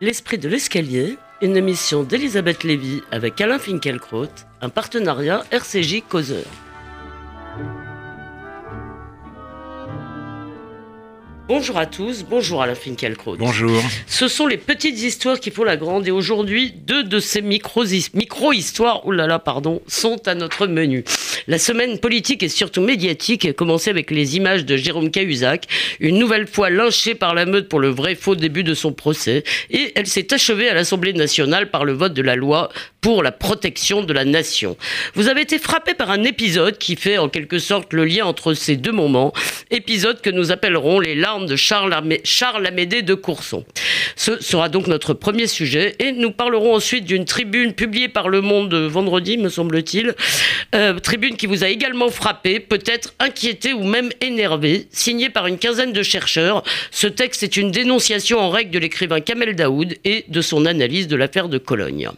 L'esprit de l'escalier, une émission d'Elisabeth Lévy avec Alain Finkielkraut, un partenariat RCJ Causeur. Bonjour à tous, bonjour Alain Finkielkraut. Bonjour. Ce sont les petites histoires qui font la grande et aujourd'hui, deux de ces micro-histoires, oh là là, pardon, sont à notre menu. La semaine politique et surtout médiatique a commencé avec les images de Jérôme Cahuzac, une nouvelle fois lynché par la meute pour le vrai faux début de son procès, et elle s'est achevée à l'Assemblée nationale par le vote de la loi pour la protection de la nation. Vous avez été frappé par un épisode qui fait en quelque sorte le lien entre ces deux moments, épisode que nous appellerons les larmes de Charles, Charles Amédée de Courson. Ce sera donc notre premier sujet et nous parlerons ensuite d'une tribune publiée par Le Monde vendredi, me semble-t-il, euh, tribune qui vous a également frappé, peut-être inquiété ou même énervé, signée par une quinzaine de chercheurs. Ce texte est une dénonciation en règle de l'écrivain Kamel Daoud et de son analyse de l'affaire de Cologne.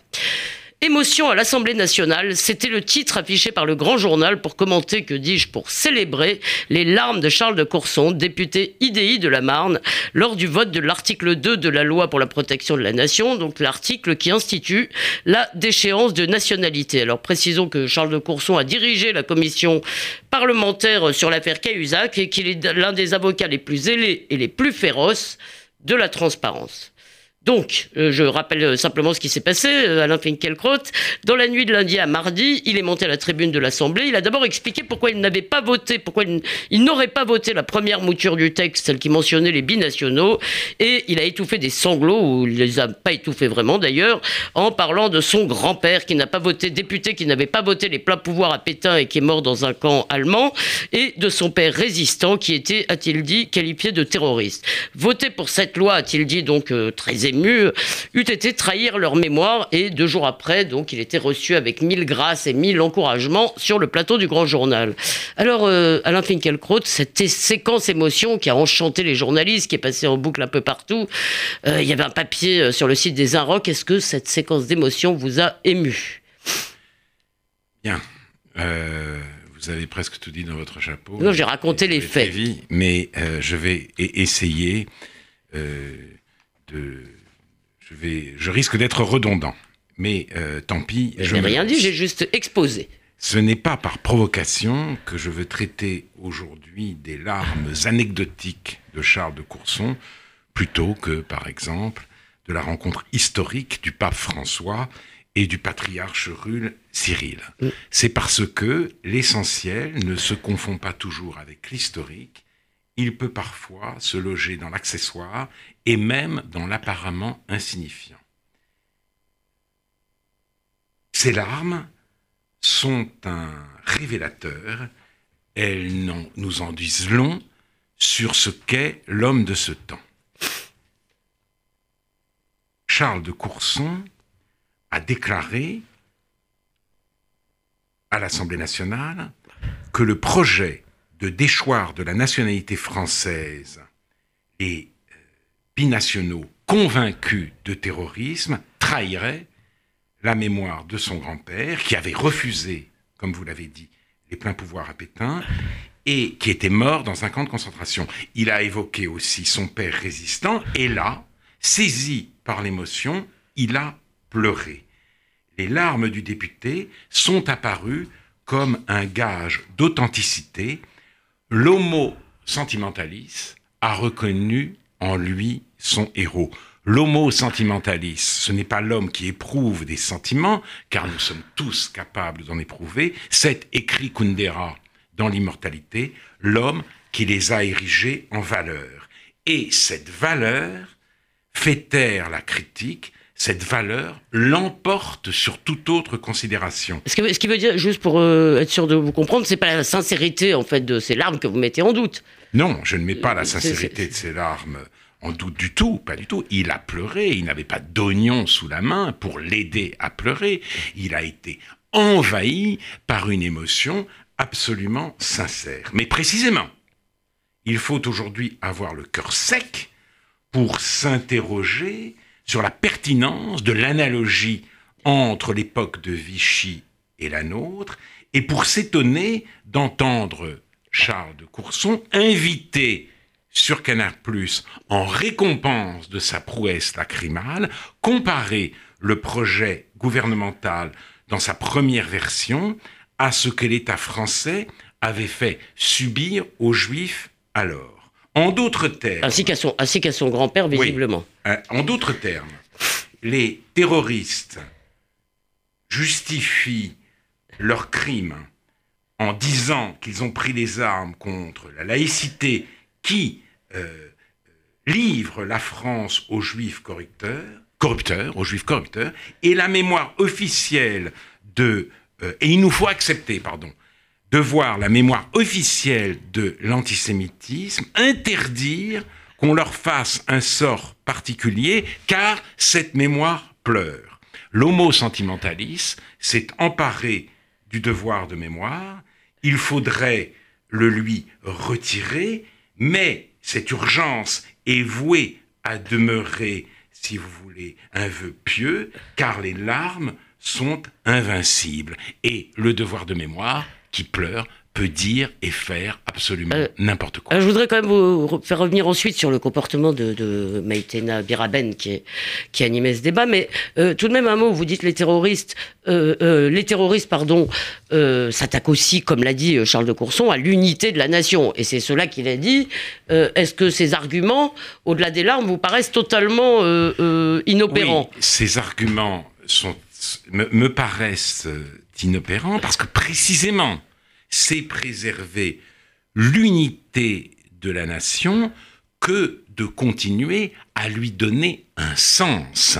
Émotion à l'Assemblée nationale, c'était le titre affiché par le Grand Journal pour commenter, que dis-je, pour célébrer les larmes de Charles de Courson, député IDI de la Marne, lors du vote de l'article 2 de la loi pour la protection de la nation, donc l'article qui institue la déchéance de nationalité. Alors précisons que Charles de Courson a dirigé la commission parlementaire sur l'affaire Cahuzac et qu'il est l'un des avocats les plus ailés et les plus féroces de la transparence. Donc, euh, je rappelle euh, simplement ce qui s'est passé. Euh, Alain Finkielkraut, dans la nuit de lundi à mardi, il est monté à la tribune de l'Assemblée. Il a d'abord expliqué pourquoi il n'avait pas voté, pourquoi il, n'aurait pas voté la première mouture du texte, celle qui mentionnait les binationaux. Et il a étouffé des sanglots, ou il les a pas étouffés vraiment d'ailleurs, en parlant de son grand-père qui n'a pas voté, député qui n'avait pas voté les pleins pouvoirs à Pétain et qui est mort dans un camp allemand, et de son père résistant qui était, a-t-il dit, qualifié de terroriste. Voter pour cette loi, a-t-il dit, donc très ému, eût été trahir leur mémoire. Et deux jours après, donc, il était reçu avec mille grâces et mille encouragements sur le plateau du Grand Journal. Alors, euh, Alain Finkielkraut, cette séquence émotion qui a enchanté les journalistes, qui est passée en boucle un peu partout, euh, il y avait un papier euh, sur le site des Inrocks. Est-ce que cette séquence d'émotion vous a ému? Bien. vous avez presque tout dit dans votre chapeau. Non, j'ai raconté les faits. mais je vais essayer de je, vais, je risque d'être redondant. Mais euh, tant pis. Je n'ai rien dit, j'ai juste exposé. Ce n'est pas par provocation que je veux traiter aujourd'hui des larmes anecdotiques de Charles de Courson, plutôt que, par exemple, de la rencontre historique du pape François et du patriarche rule Cyril. Mm. C'est parce que l'essentiel ne se confond pas toujours avec l'historique, il peut parfois se loger dans l'accessoire et même dans l'apparemment insignifiant. Ces larmes sont un révélateur, elles nous en disent long sur ce qu'est l'homme de ce temps. Charles de Courson a déclaré à l'Assemblée nationale que le projet de déchoir de la nationalité française les euh, binationaux convaincus de terrorisme trahirait la mémoire de son grand-père, qui avait refusé, comme vous l'avez dit, les pleins pouvoirs à Pétain, et qui était mort dans un camp de concentration. Il a évoqué aussi son père résistant, et là, saisi par l'émotion, il a pleuré. Les larmes du député sont apparues comme un gage d'authenticité L'homo sentimentaliste a reconnu en lui son héros. L'homo sentimentaliste, ce n'est pas l'homme qui éprouve des sentiments, car nous sommes tous capables d'en éprouver, c'est écrit Kundera dans l'immortalité, l'homme qui les a érigés en valeur. Et cette valeur fait taire la critique, cette valeur l'emporte sur toute autre considération. Ce qui, veut dire, juste pour euh, être sûr de vous comprendre, c'est pas la sincérité en fait de ces larmes que vous mettez en doute. Non, je ne mets pas la sincérité de ces larmes en doute du tout, pas du tout. Il a pleuré, il n'avait pas d'oignon sous la main pour l'aider à pleurer. Il a été envahi par une émotion absolument sincère. Mais précisément, il faut aujourd'hui avoir le cœur sec pour s'interroger sur la pertinence de l'analogie entre l'époque de Vichy et la nôtre, et pour s'étonner d'entendre Charles de Courson inviter sur Canal+, en récompense de sa prouesse lacrymale, comparer le projet gouvernemental dans sa première version à ce que l'État français avait fait subir aux Juifs alors. En d'autres termes... Ainsi qu'à son, son grand-père, visiblement. En d'autres termes, les terroristes justifient leurs crimes en disant qu'ils ont pris les armes contre la laïcité qui euh, livre la France aux juifs corrupteurs, corrupteurs, aux juifs corrupteurs, et la mémoire officielle de... Euh, et il nous faut accepter, pardon, de voir la mémoire officielle de l'antisémitisme interdire qu'on leur fasse un sort particulier, car cette mémoire pleure. L'homo sentimentaliste s'est emparé du devoir de mémoire, il faudrait le lui retirer, mais cette urgence est vouée à demeurer, si vous voulez, un vœu pieux, car les larmes sont invincibles. Et le devoir de mémoire, qui pleure, peut dire et faire absolument euh, n'importe quoi. Euh, je voudrais quand même vous faire revenir ensuite sur le comportement de, de Maïtena Biraben qui, qui animait ce débat, mais euh, tout de même un mot, vous dites les terroristes, les terroristes pardon, s'attaquent aussi, comme l'a dit Charles de Courson, à l'unité de la nation. Et c'est cela qu'il a dit. Est-ce que ces arguments, au-delà des larmes, vous paraissent totalement inopérants? Ces arguments sont, me, me paraissent inopérants parce que précisément, c'est préserver l'unité de la nation que de continuer à lui donner un sens.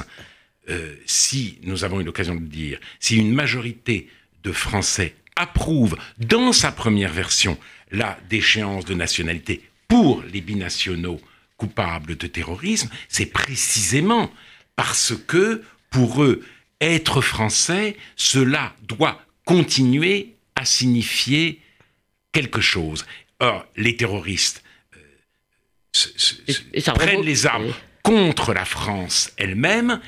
Euh, si, nous avons eu l'occasion de le dire, si une majorité de Français approuve dans sa première version la déchéance de nationalité pour les binationaux coupables de terrorisme, c'est précisément parce que pour eux, être français, cela doit continuer à signifier quelque chose. Or, les terroristes euh, prennent les armes contre la France elle-même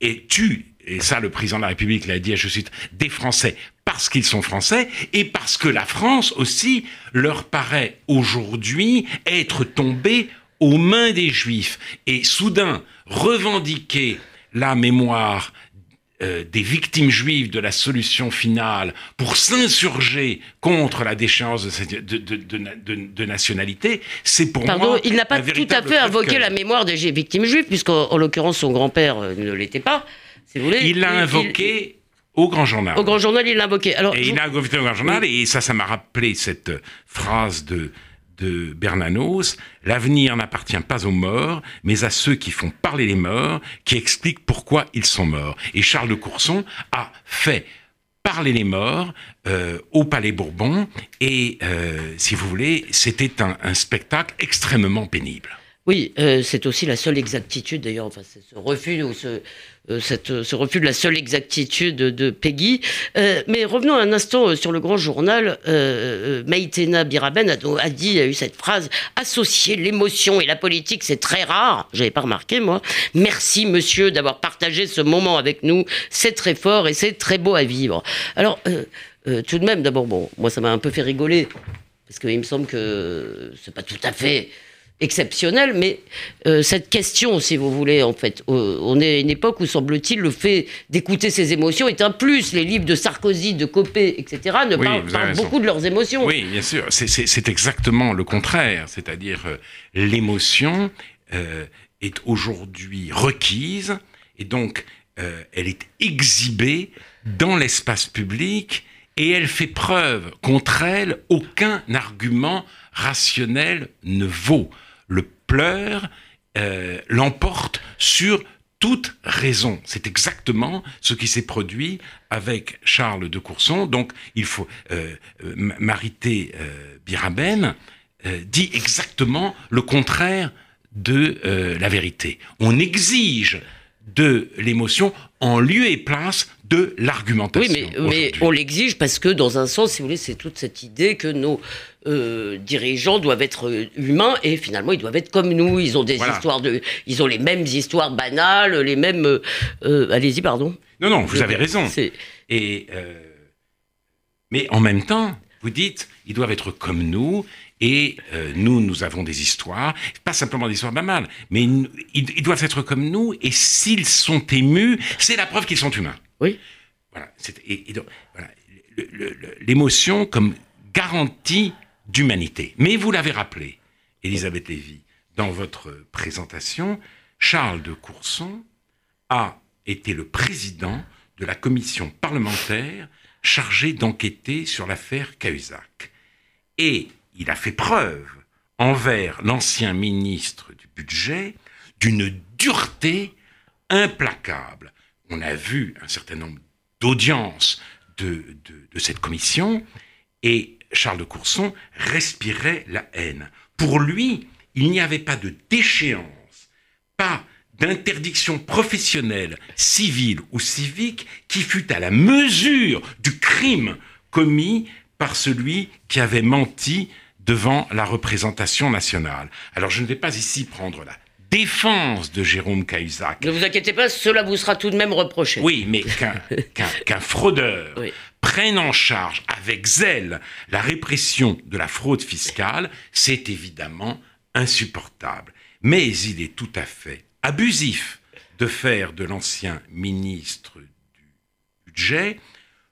et tuent, et ça le président de la République l'a dit, je cite, des Français parce qu'ils sont Français et parce que la France aussi leur paraît aujourd'hui être tombée aux mains des Juifs. Et soudain, revendiquer la mémoire euh, des victimes juives de la solution finale pour s'insurger contre la déchéance de, de, nationalité, c'est pour Pardon, moi. il n'a pas tout à fait invoqué la mémoire des victimes juives, puisqu'en l'occurrence son grand-père euh, ne l'était pas. Si vous voulez, il l'a invoqué. Au Grand Journal. Au Grand Journal, il l'a invoqué. Alors, et il l'a invoqué au Grand Journal, et ça, ça m'a rappelé cette phrase de de Bernanos, l'avenir n'appartient pas aux morts, mais à ceux qui font parler les morts, qui expliquent pourquoi ils sont morts. Et Charles de Courson a fait parler les morts euh, au Palais Bourbon, et euh, si vous voulez, c'était un spectacle extrêmement pénible. Oui, euh, c'est aussi la seule exactitud, d'ailleurs, enfin, c'est ce refus ou ce, euh, de la seule exactitude de Peggy. Euh, mais revenons un instant sur le grand journal. Maïtena Biraben a, dit, a eu cette phrase associer l'émotion et la politique, c'est très rare. J'avais pas remarqué, moi. Merci, monsieur, d'avoir partagé ce moment avec nous. C'est très fort et c'est très beau à vivre. Alors, tout de même, d'abord, bon, moi, ça m'a un peu fait rigoler. Parce qu'il me semble que c'est pas tout à fait exceptionnel, mais euh, cette question, si vous voulez, en fait, euh, on est à une époque où, semble-t-il, le fait d'écouter ses émotions est un plus. Les livres de Sarkozy, de Copé, etc., ne parlent, beaucoup de leurs émotions. Oui, bien sûr, c'est exactement le contraire, c'est-à-dire euh, l'émotion est aujourd'hui requise, et donc elle est exhibée dans l'espace public, et elle fait preuve contre elle, aucun argument rationnel ne vaut le pleur euh, l'emporte sur toute raison. C'est exactement ce qui s'est produit avec Charles de Courson. Donc, il faut euh, euh Marité euh, Biraben dit exactement le contraire de la vérité. On exige de l'émotion en lieu et place de l'argumentation. Oui, mais, mais on l'exige parce que, dans un sens, si vous voulez, c'est toute cette idée que nos euh, dirigeants doivent être euh, humains et finalement ils doivent être comme nous. Ils ont des histoires de, ils ont les mêmes histoires banales, les mêmes. Euh, allez-y, pardon. Non, non, vous avez raison. Et mais en même temps, vous dites, ils doivent être comme nous Et euh, nous, nous avons des histoires, pas simplement des histoires banales, mais ils, ils doivent être comme nous, et s'ils sont émus, c'est la preuve qu'ils sont humains. Oui. Voilà. L'émotion comme garantie d'humanité. Mais vous l'avez rappelé, Elisabeth Lévy, dans votre présentation, Charles de Courson a été le président de la commission parlementaire chargée d'enquêter sur l'affaire Cahuzac. Et il a fait preuve envers l'ancien ministre du budget d'une dureté implacable. On a vu un certain nombre d'audiences de, de, cette commission et Charles de Courson respirait la haine. Pour lui, il n'y avait pas de déchéance, pas d'interdiction professionnelle, civile ou civique qui fût à la mesure du crime commis par celui qui avait menti devant la représentation nationale. Alors je ne vais pas ici prendre la défense de Jérôme Cahuzac. Ne vous inquiétez pas, cela vous sera tout de même reproché. Oui, mais qu'un fraudeur prenne en charge avec zèle la répression de la fraude fiscale, c'est évidemment insupportable. Mais il est tout à fait abusif de faire de l'ancien ministre du budget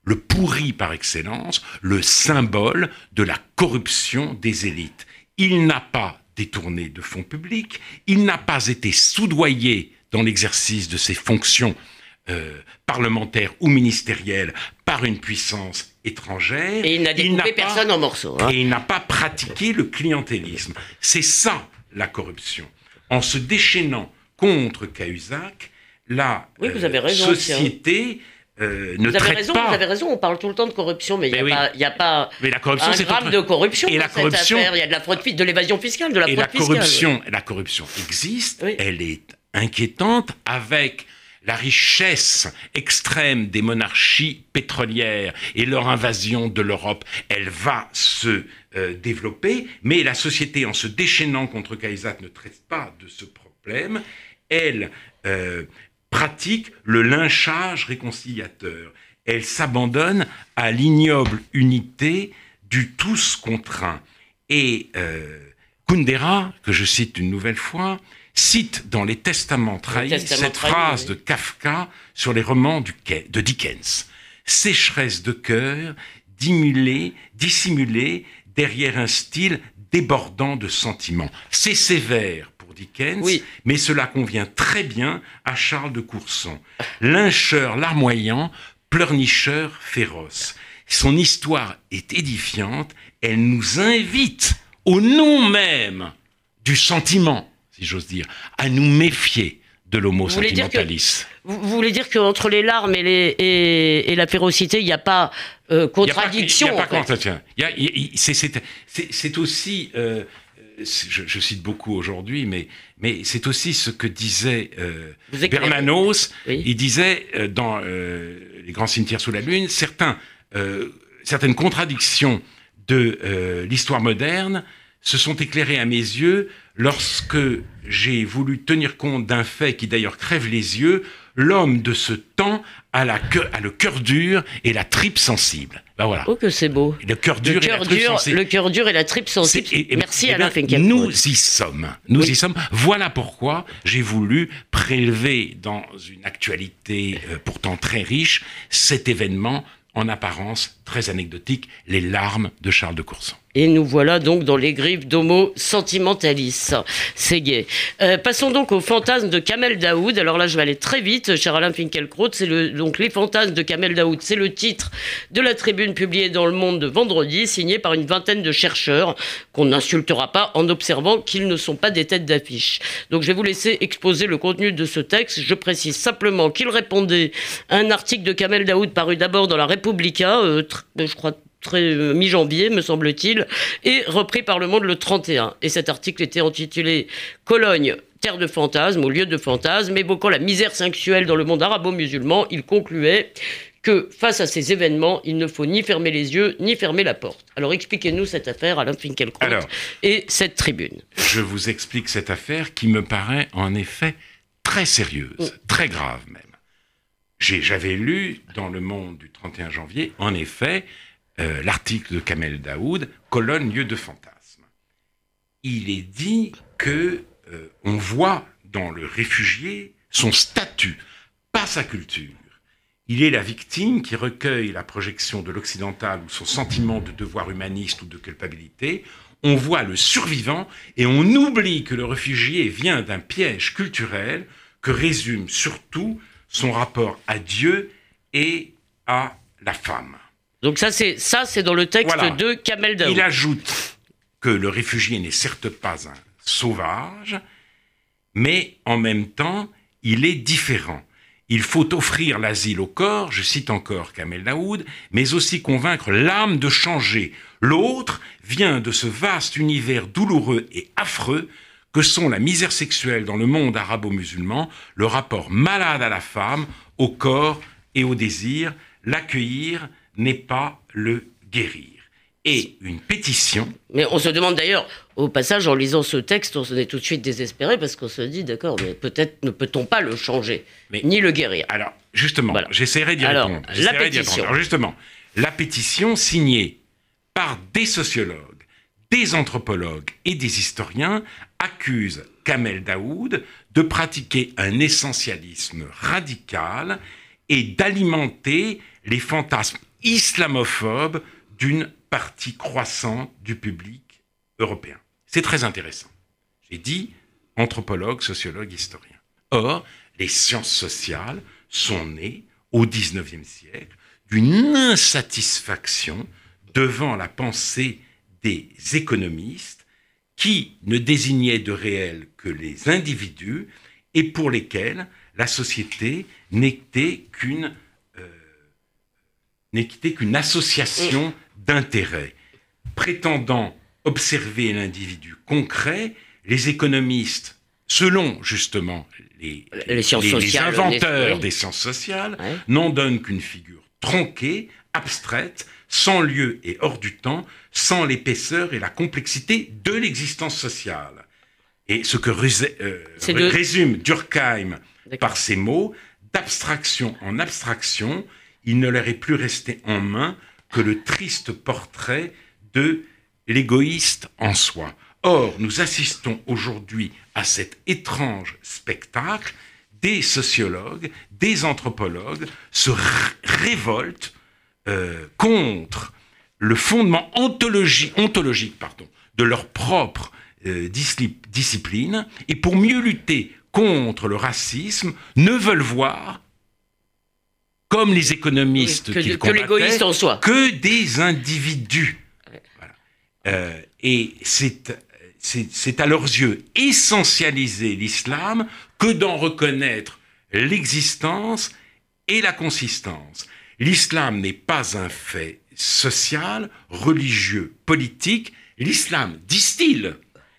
le pourri par excellence, le symbole de la corruption des élites. Il n'a pas détourné de fonds publics, il n'a pas été soudoyé dans l'exercice de ses fonctions euh, parlementaires ou ministérielles par une puissance étrangère. Et il n'a découpé personne en morceaux. Hein. Et il n'a pas pratiqué le clientélisme. C'est ça la corruption. En se déchaînant contre Cahuzac, la euh, société euh, ne vous avez raison, Vous avez raison, on parle tout le temps de corruption, mais il n'y a, a, pas mais la corruption, un gramme de corruption et dans la corruption, affaire. Il y a de la fraude, de l'évasion fiscale, de la et fraude la corruption, La corruption existe, elle est inquiétante avec la richesse extrême des monarchies pétrolières et leur invasion de l'Europe, elle va se euh, développer, mais la société, en se déchaînant contre Cahuzac, ne traite pas de ce problème. Elle euh, pratique le lynchage réconciliateur. Elle s'abandonne à l'ignoble unité du tous contraint. Et euh, Kundera, que je cite une nouvelle fois, cite dans les Testaments trahis cette phrase de Kafka sur les romans de Dickens. Sécheresse de cœur, dissimulée derrière un style débordant de sentiments. C'est sévère Dickens, mais cela convient très bien à Charles de Courson. Lyncheur larmoyant, pleurnicheur féroce. Son histoire est édifiante, elle nous invite, au nom même du sentiment, si j'ose dire, à nous méfier de l'homo sentimentalis. Vous, voulez dire qu'entre les larmes et, les, et, la férocité, il n'y a pas euh, contradiction Il n'y a pas, contradiction. C'est aussi... Euh, je, cite beaucoup aujourd'hui, mais, mais c'est aussi ce que disait euh, Bernanos. Il disait euh, dans euh, Les grands cimetières sous la lune, certains, certaines contradictions de l'histoire moderne se sont éclairées à mes yeux lorsque j'ai voulu tenir compte d'un fait qui d'ailleurs crève les yeux, l'homme de ce temps a, la a le cœur dur et la tripe sensible. Ben voilà. Oh que c'est beau. Le cœur dur, et la tripe sensible. Le cœur dur et la tripe sensible. Merci à eh Alain ben, Nous y sommes. Nous y sommes. Voilà pourquoi j'ai voulu prélever dans une actualité euh, pourtant très riche cet événement en apparence très anecdotique, les larmes de Charles de Courson. Et nous voilà donc dans les griffes d'Homo Sentimentalis. C'est gay. Euh, passons donc au fantasme de Kamel Daoud. Alors là, je vais aller très vite, cher Alain Finkielkraut. C'est le, donc Les fantasmes de Kamel Daoud. C'est le titre de la tribune publiée dans Le Monde de vendredi, signée par une vingtaine de chercheurs qu'on n'insultera pas en observant qu'ils ne sont pas des têtes d'affiche. Donc je vais vous laisser exposer le contenu de ce texte. Je précise simplement qu'il répondait à un article de Kamel Daoud paru d'abord dans La Repubblica, euh, je crois très euh, mi-janvier, me semble-t-il, et repris par Le Monde le 31. Et cet article était intitulé Cologne, terre de fantasmes, au lieu de fantasmes, évoquant la misère sexuelle dans le monde arabo-musulman, il concluait que face à ces événements, il ne faut ni fermer les yeux, ni fermer la porte. Alors expliquez-nous cette affaire, Alain Finkielkraut, et cette tribune. Je vous explique cette affaire qui me paraît en effet très sérieuse, mm. très grave même. J'avais lu dans Le Monde du 31 janvier, en effet, euh, l'article de Kamel Daoud, colonne lieu de fantasme. il est dit que euh, on voit dans le réfugié son statut, pas sa culture. Il est la victime qui recueille la projection de l'occidental ou son sentiment de devoir humaniste ou de culpabilité. On voit le survivant et on oublie que le réfugié vient d'un piège culturel que résume surtout son rapport à Dieu et à la femme. Donc ça, c'est ça, c'est dans le texte de Kamel Daoud. Il ajoute que le réfugié n'est certes pas un sauvage, mais en même temps, il est différent. Il faut offrir l'asile au corps, je cite encore Kamel Daoud, mais aussi convaincre l'âme de changer. L'autre vient de ce vaste univers douloureux et affreux que sont la misère sexuelle dans le monde arabo-musulman, le rapport malade à la femme, au corps et au désir, l'accueillir, n'est pas le guérir. Et une pétition. Mais on se demande d'ailleurs, au passage, en lisant ce texte, on se est tout de suite désespéré parce qu'on se dit, d'accord, mais peut-être ne peut-on pas le changer, ni le guérir. Alors, justement, j'essaierai d'y répondre. La pétition. Alors, justement, la pétition signée par des sociologues, des anthropologues et des historiens accuse Kamel Daoud de pratiquer un essentialisme radical et d'alimenter les fantasmes islamophobe d'une partie croissante du public européen. C'est très intéressant. J'ai dit anthropologue, sociologue, historien. Or, les sciences sociales sont nées au XIXe siècle d'une insatisfaction devant la pensée des économistes qui ne désignaient de réel que les individus et pour lesquels la société n'était qu'une n'était qu'une association d'intérêts. Prétendant observer l'individu concret, les économistes, selon justement les, inventeurs des sciences sociales, n'en donnent qu'une figure tronquée, abstraite, sans lieu et hors du temps, sans l'épaisseur et la complexité de l'existence sociale. Et ce que euh, résume Durkheim par ces mots, d'abstraction en abstraction, il ne leur est plus resté en main que le triste portrait de l'égoïste en soi. Or, nous assistons aujourd'hui à cet étrange spectacle. Des sociologues, des anthropologues se révoltent euh, contre le fondement ontologique pardon, de leur propre euh, discipline et pour mieux lutter contre le racisme, ne veulent voir comme les économistes que, que l'égoïste en soi. que des individus. Euh, et c'est c'est à leurs yeux essentialiser l'islam que d'en reconnaître l'existence et la consistance. L'islam n'est pas un fait social, religieux, politique. L'islam, disent-ils,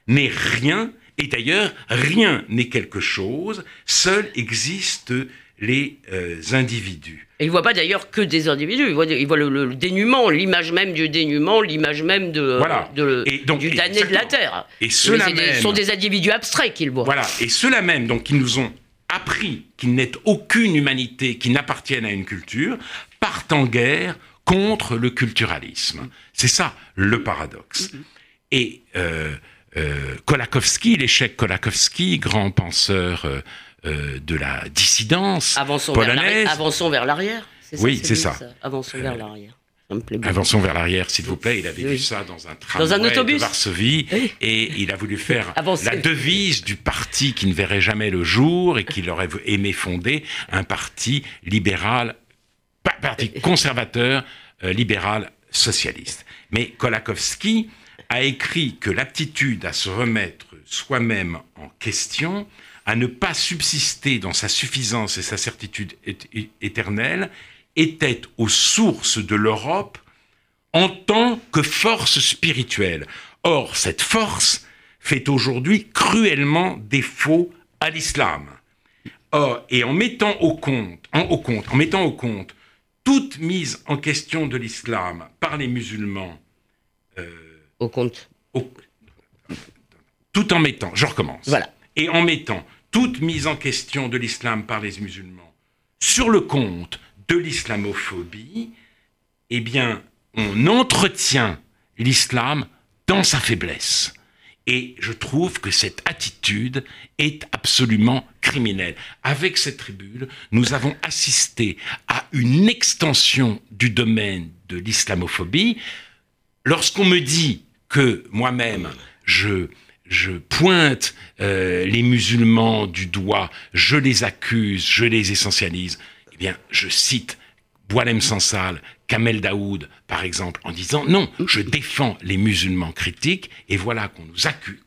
n'est rien, et d'ailleurs rien n'est quelque chose, seul existe les euh, individus. Et il ne voit pas d'ailleurs que des individus, il voit, il voit le, dénuement, l'image même du dénuement, l'image même de, du damné de la terre. Et cela même, ce sont des individus abstraits qu'il voit. Voilà, et ceux-là même, donc, qui nous ont appris qu'il n'est aucune humanité qui n'appartienne à une culture, partent en guerre contre le culturalisme. C'est ça le paradoxe. Mm-hmm. Et euh, euh, Kolakowski, l'échec Kolakowski, grand penseur euh, de la dissidence avançons polonaise. Vers avançons vers l'arrière. Oui, c'est ça. Avançons vers l'arrière. Avançons vers l'arrière, s'il vous plaît. Il avait vu ça dans un tramway dans un autobus. de Varsovie et il a voulu faire la devise du parti qui ne verrait jamais le jour et qu'il aurait aimé fonder, un parti libéral, parti conservateur, euh, libéral, socialiste. Mais Kolakowski a écrit que l'aptitude à se remettre soi-même en question à ne pas subsister dans sa suffisance et sa certitude éternelle, était aux sources de l'Europe en tant que force spirituelle. Or, cette force fait aujourd'hui cruellement défaut à l'islam. Or, et en mettant au compte, en, au compte, en mettant au compte toute mise en question de l'islam par les musulmans, euh, au compte, tout en mettant, je recommence, voilà, et en mettant toute mise en question de l'islam par les musulmans sur le compte de l'islamophobie, eh bien, on entretient l'islam dans sa faiblesse. Et je trouve que cette attitude est absolument criminelle. Avec cette tribune, nous avons assisté à une extension du domaine de l'islamophobie. Lorsqu'on me dit que moi-même, je, je pointe euh, les musulmans du doigt, je les accuse, je les essentialise, eh bien, je cite Boalem Sansal, Kamel Daoud, par exemple, en disant non, je défends les musulmans critiques, et voilà qu'on nous accuse,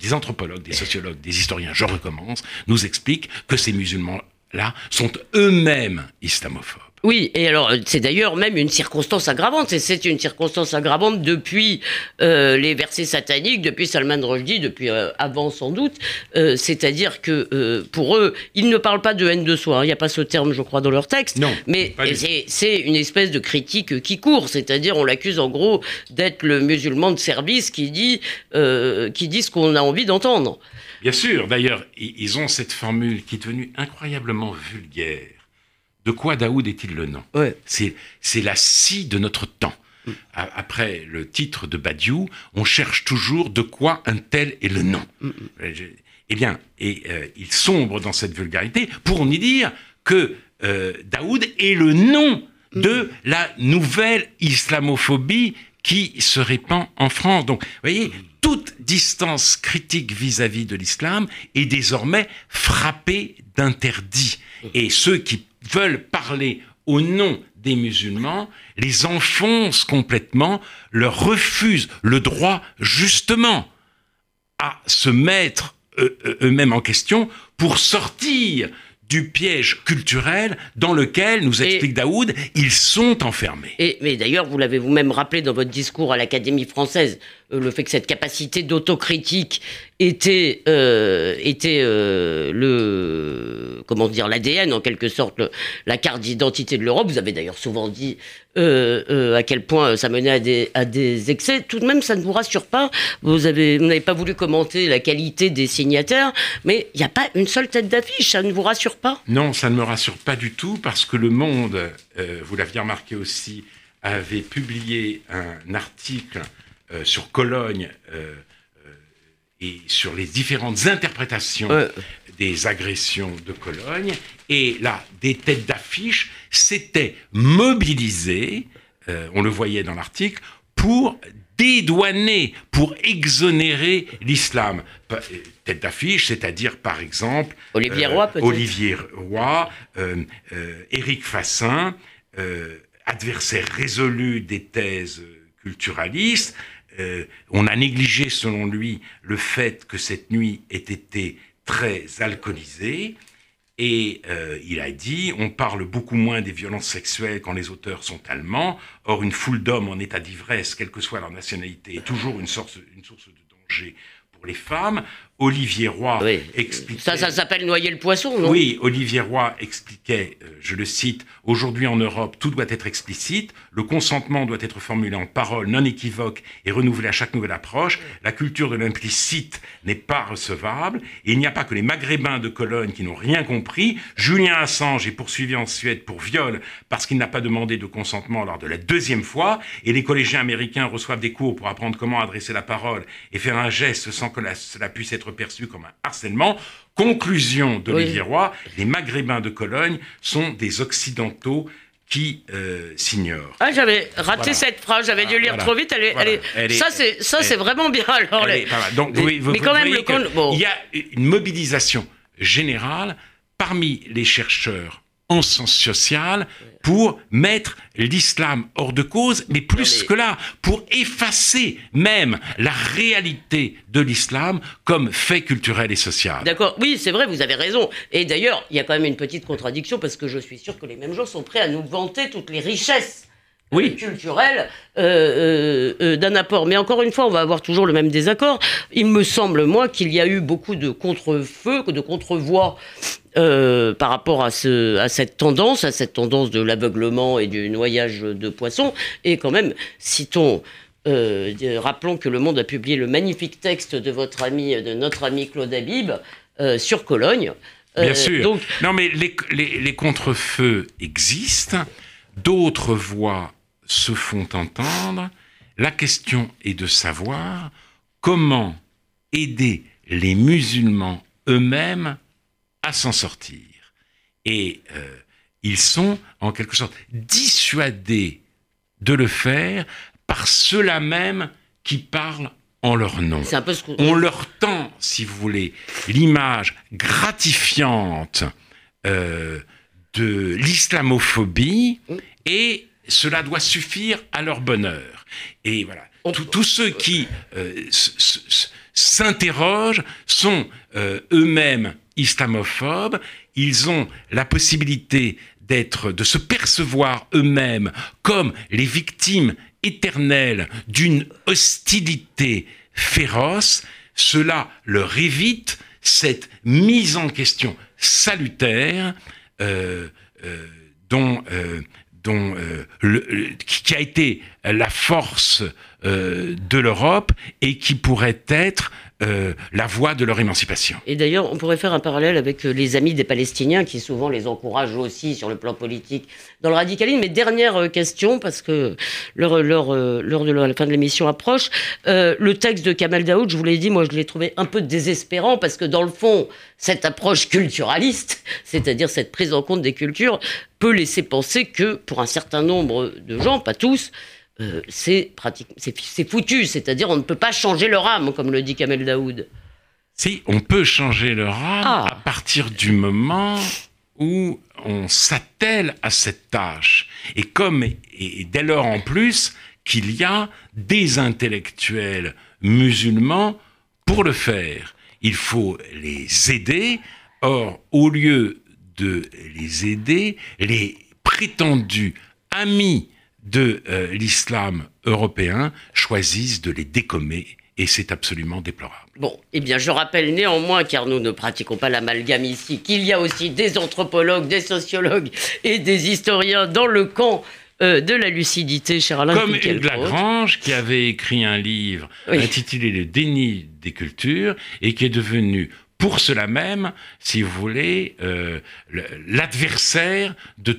des anthropologues, des sociologues, des historiens, je recommence, nous expliquent que ces musulmans-là sont eux-mêmes islamophobes. Oui, et alors c'est d'ailleurs même une circonstance aggravante, et c'est une circonstance aggravante depuis euh, les versets sataniques, depuis Salman Rushdie, depuis euh, avant sans doute, euh, c'est-à-dire que pour eux, ils ne parlent pas de haine de soi, hein. il n'y a pas ce terme je crois dans leur texte, non, mais c'est une espèce de critique qui court, c'est-à-dire on l'accuse en gros d'être le musulman de service qui dit, qui dit ce qu'on a envie d'entendre. Bien sûr, d'ailleurs ils ont cette formule qui est devenue incroyablement vulgaire de quoi Daoud est-il le nom C'est la scie de notre temps. Mm. Après le titre de Badiou, on cherche toujours de quoi un tel est le nom. Mm, mm. Eh bien, et euh, il sombre dans cette vulgarité pour y dire que euh, Daoud est le nom de la nouvelle islamophobie qui se répand en France. Donc, vous voyez, toute distance critique vis-à-vis -vis de l'islam est désormais frappée d'interdit. Et ceux qui veulent parler au nom des musulmans, les enfoncent complètement, leur refusent le droit justement à se mettre euh, euh, eux-mêmes en question pour sortir du piège culturel dans lequel, nous explique Daoud, ils sont enfermés. Et, mais d'ailleurs, vous l'avez vous-même rappelé dans votre discours à l'Académie française, le fait que cette capacité d'autocritique était, euh, euh, le comment dire l'ADN en quelque sorte la carte d'identité de l'Europe. Vous avez d'ailleurs souvent dit à quel point ça menait à des, excès. Tout de même, ça ne vous rassure pas. Vous n'avez pas voulu commenter la qualité des signataires, mais il n'y a pas une seule tête d'affiche. Ça ne vous rassure pas? Non, ça ne me rassure pas du tout parce que le Monde, vous l'aviez remarqué aussi, avait publié un article euh, sur Cologne euh, euh, et sur les différentes interprétations des agressions de Cologne. Et là, des têtes d'affiche s'étaient mobilisées, on le voyait dans l'article, pour dédouaner, pour exonérer l'islam. Tête d'affiche, c'est-à-dire par exemple Olivier Roy, Olivier Roy, Éric Fassin, adversaire résolu des thèses culturalistes, euh, on a négligé, selon lui, le fait que cette nuit ait été très alcoolisée. Et euh, il a dit, on parle beaucoup moins des violences sexuelles quand les auteurs sont allemands. Or, une foule d'hommes en état d'ivresse, quelle que soit leur nationalité, est toujours une source, une source de danger pour les femmes. Olivier Roy expliquait... Ça, ça s'appelle noyer le poisson, non? Oui, Olivier Roy expliquait, euh, je le cite, Aujourd'hui en Europe, tout doit être explicite, le consentement doit être formulé en paroles non équivoques et renouvelé à chaque nouvelle approche, la culture de l'implicite n'est pas recevable, et il n'y a pas que les Maghrébins de Cologne qui n'ont rien compris. Julien Assange est poursuivi en Suède pour viol parce qu'il n'a pas demandé de consentement lors de la deuxième fois, et les collégiens américains reçoivent des cours pour apprendre comment adresser la parole et faire un geste sans que cela puisse être perçu comme un harcèlement. Conclusion d'Olivier Roy, les Maghrébins de Cologne sont des Occidentaux qui euh, s'ignorent. Ah, j'avais raté cette phrase, j'avais dû lire trop vite. Elle ça, c'est ça, c'est vraiment bien. Alors, Donc, mais quand même, il y a une mobilisation générale parmi les chercheurs en sciences sociales pour mettre l'islam hors de cause, mais plus que là, pour effacer même la réalité de l'islam comme fait culturel et social. D'accord, oui, c'est vrai, vous avez raison. Et d'ailleurs, il y a quand même une petite contradiction parce que je suis sûr que les mêmes gens sont prêts à nous vanter toutes les richesses oui. culturel euh, euh, euh, d'un apport. Mais encore une fois, on va avoir toujours le même désaccord. Il me semble, moi, qu'il y a eu beaucoup de contre-feux, de contre-voix par rapport à, ce, à cette tendance, à cette tendance de l'aveuglement et du noyage de poissons. Et quand même, citons... rappelons que Le Monde a publié le magnifique texte de votre ami, de notre ami Claude Habib sur Cologne. Bien sûr. Donc... Non, mais les, les, les contre-feux existent. D'autres voix se font entendre. La question est de savoir comment aider les musulmans eux-mêmes à s'en sortir. Et euh, ils sont en quelque sorte dissuadés de le faire par ceux-là même qui parlent en leur nom. On leur tend, si vous voulez, l'image gratifiante euh, de l'islamophobie mm. et cela doit suffire à leur bonheur. Et voilà, tous ceux qui euh, s'interrogent sont euh, eux-mêmes islamophobes, ils ont la possibilité d'être, de se percevoir eux-mêmes comme les victimes éternelles d'une hostilité féroce, cela leur évite cette mise en question salutaire euh, euh, dont, euh, dont qui a été la force de l'Europe et qui pourrait être euh, la voie de leur émancipation. Et d'ailleurs, on pourrait faire un parallèle avec euh, les amis des Palestiniens qui souvent les encouragent aussi sur le plan politique dans le radicalisme. Mais dernière euh, question, parce que l'heure, de la fin de l'émission approche, le texte de Kamal Daoud, je vous l'ai dit, moi je l'ai trouvé un peu désespérant parce que dans le fond, cette approche culturaliste, c'est-à-dire cette prise en compte des cultures, peut laisser penser que pour un certain nombre de gens, pas tous, euh, c'est c'est foutu, c'est-à-dire on ne peut pas changer leur âme, comme le dit Kamel Daoud. Si, on peut changer leur âme ah. à partir du moment où on s'attelle à cette tâche. Et comme, et dès lors en plus, qu'il y a des intellectuels musulmans pour le faire. Il faut les aider. Or, au lieu de les aider, les prétendus amis de euh, l'islam européen choisissent de les décommer et c'est absolument déplorable. Bon, eh bien, je rappelle néanmoins, car nous ne pratiquons pas l'amalgame ici, qu'il y a aussi des anthropologues, des sociologues et des historiens dans le camp euh, de la lucidité, cher Alain Comme Hugues Lagrange, qui avait écrit un livre intitulé Le déni des cultures et qui est devenu pour cela même, si vous voulez, euh, l'adversaire de,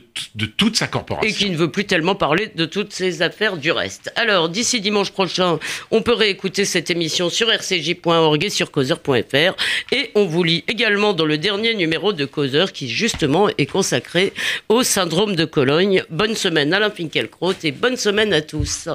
toute sa corporation. Et qui ne veut plus tellement parler de toutes ces affaires du reste. Alors, d'ici dimanche prochain, on peut réécouter cette émission sur rcj.org et sur causeur.fr. Et on vous lit également dans le dernier numéro de Causeur, qui justement est consacré au syndrome de Cologne. Bonne semaine Alain Finkielkraut et bonne semaine à tous.